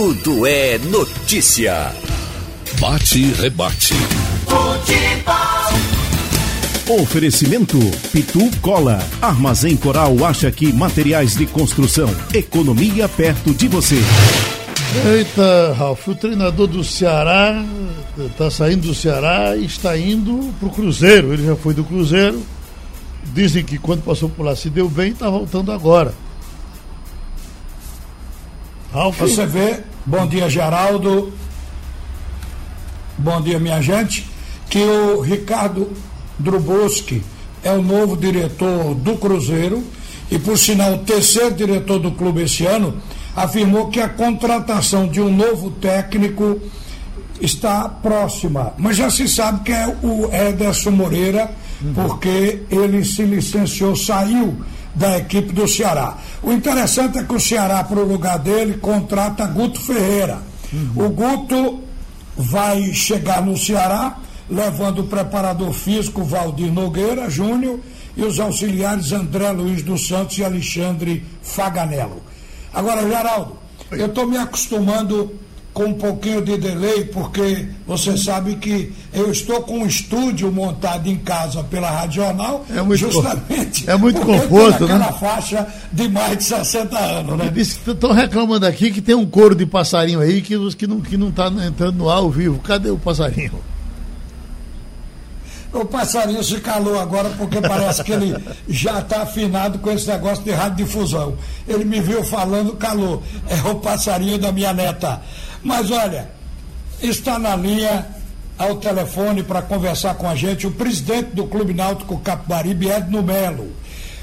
Tudo é notícia. Bate e rebate. Futebol. Oferecimento Pitu Cola. Armazém Coral acha que materiais de construção. Economia perto de você. Eita, Ralf, o treinador do Ceará está saindo do Ceará e está indo para o Cruzeiro. Ele já foi do Cruzeiro. Dizem que quando passou por lá se deu bem e está voltando agora. Ralf. Você vê, bom dia Geraldo, bom dia minha gente, que o Ricardo Druboski é o novo diretor do Cruzeiro e por sinal o terceiro diretor do clube esse ano afirmou que a contratação de um novo técnico está próxima, mas já se sabe que é o Ederson Moreira, uhum. porque ele se licenciou, saiu da equipe do Ceará. O interessante é que o Ceará, para o lugar dele, contrata Guto Ferreira. Uhum. O Guto vai chegar no Ceará, levando o preparador físico Valdir Nogueira Júnior e os auxiliares André Luiz dos Santos e Alexandre Faganello. Agora, Geraldo, eu estou me acostumando com um pouquinho de delay, porque você sabe que eu estou com um estúdio montado em casa pela Radional, é muito justamente é muito conforto, né? faixa de mais de 60 anos, né? Estão reclamando aqui que tem um coro de passarinho aí que, que não que não está entrando no ar ao vivo. Cadê o passarinho? O passarinho se calou agora porque parece que ele já está afinado com esse negócio de radiodifusão. Ele me viu falando, calou. É o passarinho da minha neta. Mas olha, está na linha ao telefone para conversar com a gente o presidente do Clube Náutico Capibaribe, Edno Melo.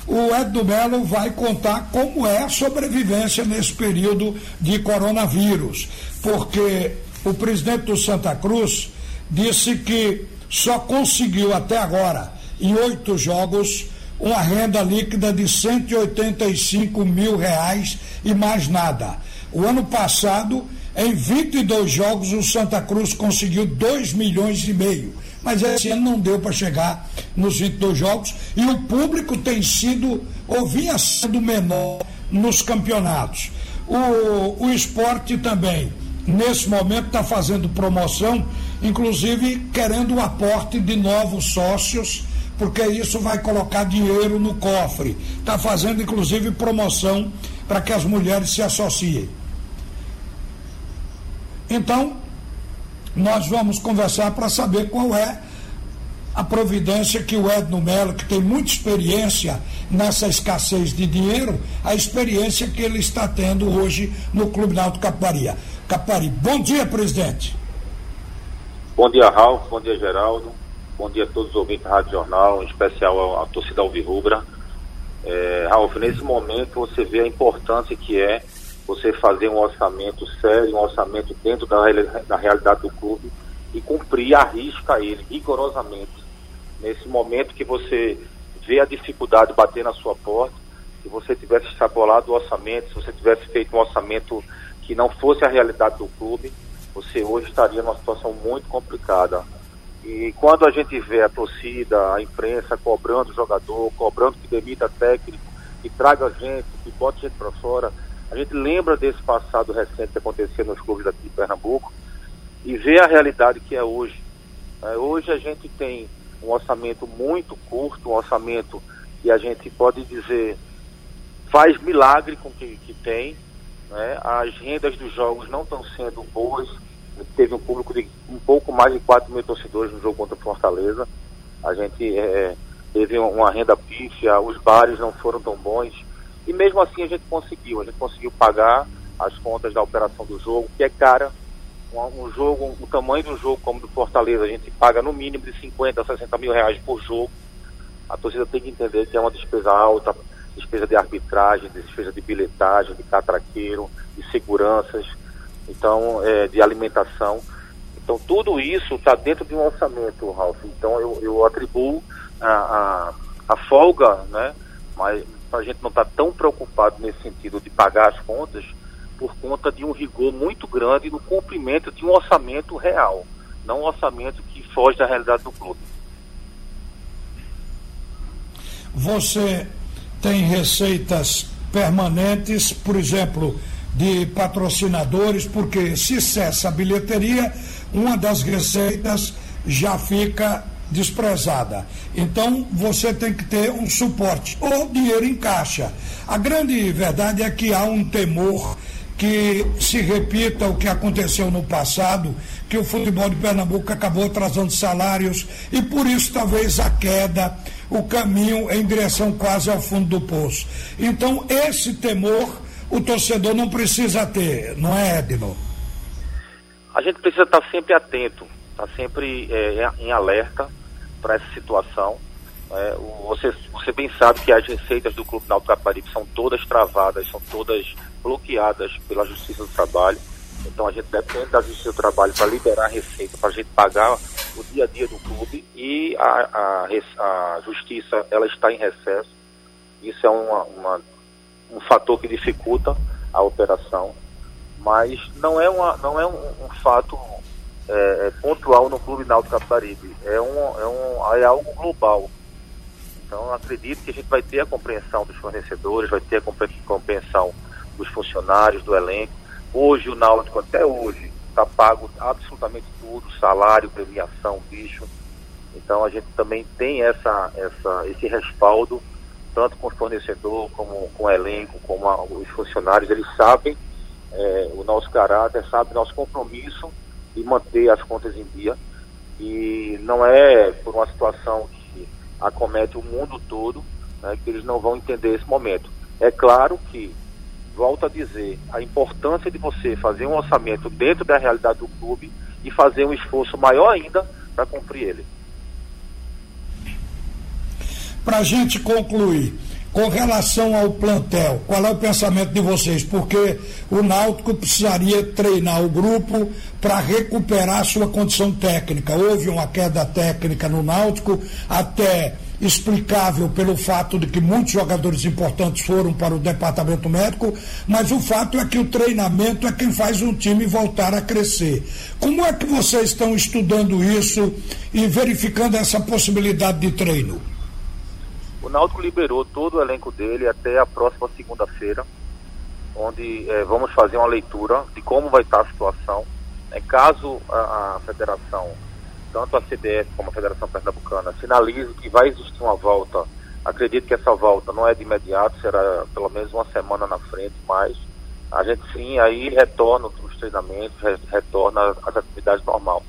O Edno Melo vai contar como é a sobrevivência nesse período de coronavírus, porque o presidente do Santa Cruz disse que só conseguiu até agora, em oito jogos, uma renda líquida de 185 mil reais e mais nada. O ano passado em 22 jogos, o Santa Cruz conseguiu 2 milhões e meio. Mas esse ano não deu para chegar nos 22 jogos. E o público tem sido, ou vinha sendo menor nos campeonatos. O, o esporte também, nesse momento, está fazendo promoção, inclusive querendo o aporte de novos sócios, porque isso vai colocar dinheiro no cofre. Está fazendo, inclusive, promoção para que as mulheres se associem. Então, nós vamos conversar para saber qual é a providência que o Edno Melo, que tem muita experiência nessa escassez de dinheiro, a experiência que ele está tendo hoje no Clube Náutico Capari. Capari, bom dia, presidente. Bom dia, Ralf, bom dia, Geraldo, bom dia a todos os ouvintes da Rádio Jornal, em especial a torcida Alvirrubra. É, Ralf, nesse momento você vê a importância que é você fazer um orçamento sério, um orçamento dentro da, da realidade do clube e cumprir a risca ele rigorosamente. Nesse momento que você vê a dificuldade bater na sua porta, se você tivesse extrapolado o orçamento, se você tivesse feito um orçamento que não fosse a realidade do clube, você hoje estaria numa situação muito complicada. E quando a gente vê a torcida, a imprensa cobrando o jogador, cobrando que demita técnico, que traga gente, que bote gente para fora, a gente lembra desse passado recente que aconteceu nos clubes daqui de Pernambuco e vê a realidade que é hoje. É, hoje a gente tem um orçamento muito curto, um orçamento que a gente pode dizer faz milagre com o que, que tem. Né? As rendas dos jogos não estão sendo boas. Teve um público de um pouco mais de 4 mil torcedores no jogo contra o Fortaleza. A gente é, teve uma renda pífia, os bares não foram tão bons. E mesmo assim a gente conseguiu, a gente conseguiu pagar as contas da operação do jogo, que é cara. Um, jogo, o tamanho do jogo como do Fortaleza, a gente paga no mínimo de 50 a 60 mil reais por jogo. A torcida tem que entender que é uma despesa alta, despesa de arbitragem, despesa de bilhetagem, de catraqueiro, de seguranças, então é, de alimentação. Então tudo isso está dentro de um orçamento, Ralf. Então eu, eu atribuo a, a, a folga, né? Mas a gente não está tão preocupado nesse sentido de pagar as contas por conta de um rigor muito grande no cumprimento de um orçamento real, não um orçamento que foge da realidade do clube. Você tem receitas permanentes, por exemplo, de patrocinadores, porque se cessa a bilheteria, uma das receitas já fica desprezada. Então você tem que ter um suporte ou dinheiro em caixa. A grande verdade é que há um temor que se repita o que aconteceu no passado, que o futebol de Pernambuco acabou atrasando salários e por isso talvez a queda, o caminho em direção quase ao fundo do poço. Então esse temor o torcedor não precisa ter, não é, Edno? A gente precisa estar sempre atento, estar sempre é, em alerta para essa situação. É, você, você bem sabe que as receitas do Clube Náutico Caparibe são todas travadas, são todas bloqueadas pela Justiça do Trabalho. Então a gente depende da Justiça do Trabalho para liberar a receita, para a gente pagar o dia a dia do clube e a, a, a Justiça ela está em recesso. Isso é uma, uma, um fator que dificulta a operação, mas não é, uma, não é um, um fato é, é pontual no Clube Náutico Caparibe, é, um, é, um, é algo global. Então acredito que a gente vai ter a compreensão dos fornecedores, vai ter a compreensão dos funcionários, do elenco. Hoje o Náutico, até hoje, está pago absolutamente tudo, salário, premiação, bicho. Então a gente também tem essa, essa, esse respaldo, tanto com o fornecedor, como com o elenco, como a, os funcionários, eles sabem é, o nosso caráter, sabem o nosso compromisso de manter as contas em dia. E não é por uma situação que acomete o mundo todo né, que eles não vão entender esse momento. É claro que volto a dizer, a importância de você fazer um orçamento dentro da realidade do clube e fazer um esforço maior ainda para cumprir ele. Para a gente concluir, com relação ao plantel, qual é o pensamento de vocês? Porque o Náutico precisaria treinar o grupo para recuperar sua condição técnica. Houve uma queda técnica no Náutico, até explicável pelo fato de que muitos jogadores importantes foram para o departamento médico, mas o fato é que o treinamento é quem faz um time voltar a crescer. Como é que vocês estão estudando isso e verificando essa possibilidade de treino? O Náutico liberou todo o elenco dele até a próxima segunda-feira, onde eh, vamos fazer uma leitura de como vai estar a situação. É, caso a, a federação tanto a CBF como a Federação Pernambucana sinalize que vai existir uma volta. Acredito que essa volta não é de imediato, será pelo menos uma semana na frente, mas a gente sim aí retorna os treinamentos, retorna as atividades normal.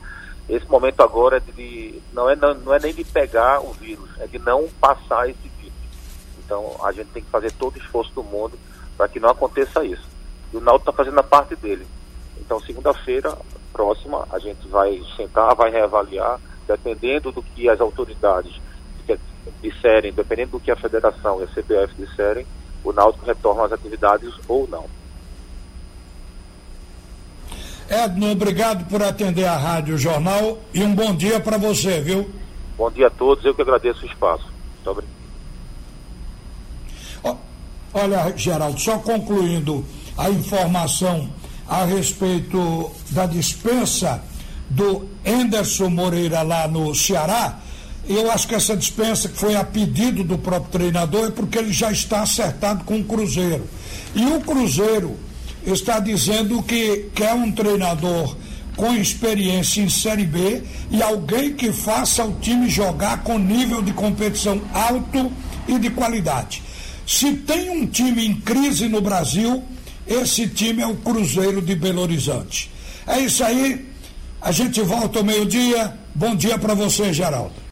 Esse momento agora é de, não, é, não, não é nem de pegar o vírus, é de não passar esse vírus. Então a gente tem que fazer todo o esforço do mundo para que não aconteça isso. E o Naldo está fazendo a parte dele. Então segunda-feira próxima, a gente vai sentar, vai reavaliar, dependendo do que as autoridades disserem, dependendo do que a federação e a CBF disserem, o Náutico retorna às atividades ou não. Edno, obrigado por atender a Rádio Jornal e um bom dia para você, viu? Bom dia a todos, eu que agradeço o espaço. Muito obrigado. Olha, Geraldo, só concluindo a informação a respeito da dispensa do Enderson Moreira lá no Ceará, eu acho que essa dispensa que foi a pedido do próprio treinador é porque ele já está acertado com o Cruzeiro. E o Cruzeiro está dizendo que quer um treinador com experiência em Série B e alguém que faça o time jogar com nível de competição alto e de qualidade. Se tem um time em crise no Brasil, esse time é o Cruzeiro de Belo Horizonte. É isso aí. A gente volta ao meio-dia. Bom dia para você, Geraldo.